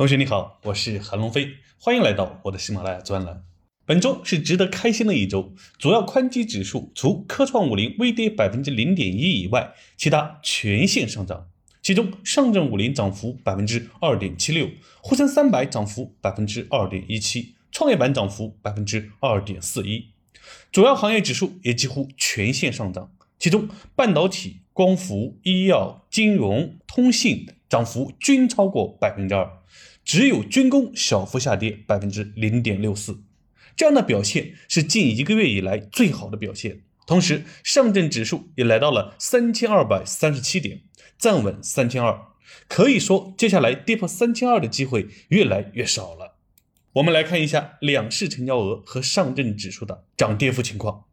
同学你好，我是韩龙飞，欢迎来到我的喜马拉雅专栏。本周是值得开心的一周，主要宽基指数除科创五零微跌百分之零点一以外，其他全线上涨。其中，上证五零涨幅百分之二点七六，沪深三百涨幅百分之二点一七，创业板涨幅百分之二点四一。主要行业指数也几乎全线上涨，其中半导体、光伏、医药、金融、通信涨幅均超过百分之二，只有军工小幅下跌百分之零点六四。这样的表现是近一个月以来最好的表现。同时，上证指数也来到了三千二百三十七点，站稳三千二，可以说接下来跌破三千二的机会越来越少了。我们来看一下两市成交额和上证指数的涨跌幅情况。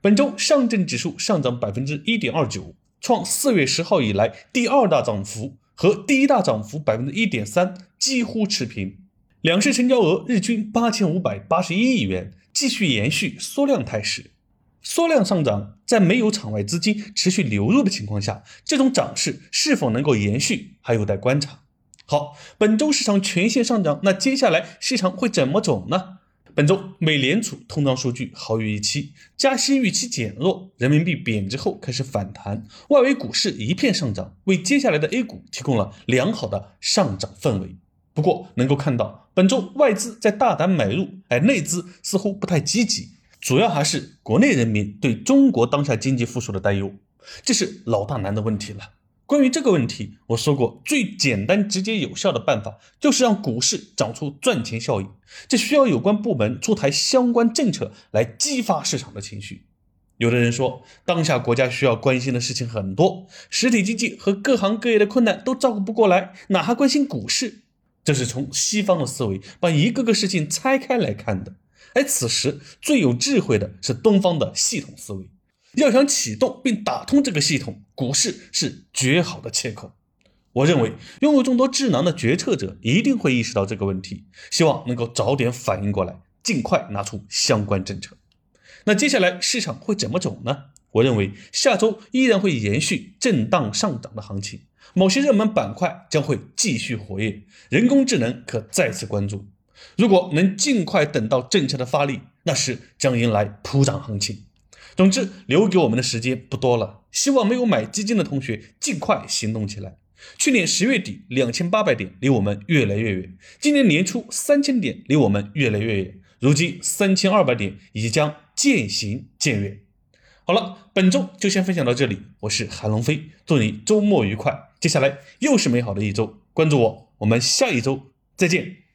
本周上证指数上涨百分之一点二九，创四月十号以来第二大涨幅，和第一大涨幅百分之一点三几乎持平。两市成交额日均八千五百八十一亿元，继续延续缩量态势。缩量上涨，在没有场外资金持续流入的情况下，这种涨势是否能够延续，还有待观察。好，本周市场全线上涨，那接下来市场会怎么走呢？本周美联储通胀数据好于预期，加息预期减弱，人民币贬值后开始反弹，外围股市一片上涨，为接下来的 A 股提供了良好的上涨氛围。不过，能够看到本周外资在大胆买入，哎，内资似乎不太积极，主要还是国内人民对中国当下经济复苏的担忧，这是老大难的问题了。关于这个问题，我说过，最简单、直接、有效的办法就是让股市长出赚钱效应，这需要有关部门出台相关政策来激发市场的情绪。有的人说，当下国家需要关心的事情很多，实体经济和各行各业的困难都照顾不过来，哪还关心股市？这是从西方的思维把一个个事情拆开来看的，而此时最有智慧的是东方的系统思维。要想启动并打通这个系统，股市是绝好的切口。我认为，拥有众多智囊的决策者一定会意识到这个问题，希望能够早点反应过来，尽快拿出相关政策。那接下来市场会怎么走呢？我认为下周依然会延续震荡上涨的行情。某些热门板块将会继续活跃，人工智能可再次关注。如果能尽快等到政策的发力，那时将迎来普涨行情。总之，留给我们的时间不多了，希望没有买基金的同学尽快行动起来。去年十月底两千八百点离我们越来越远，今年年初三千点离我们越来越远，如今三千二百点也将渐行渐远。好了，本周就先分享到这里。我是韩龙飞，祝你周末愉快。接下来又是美好的一周，关注我，我们下一周再见。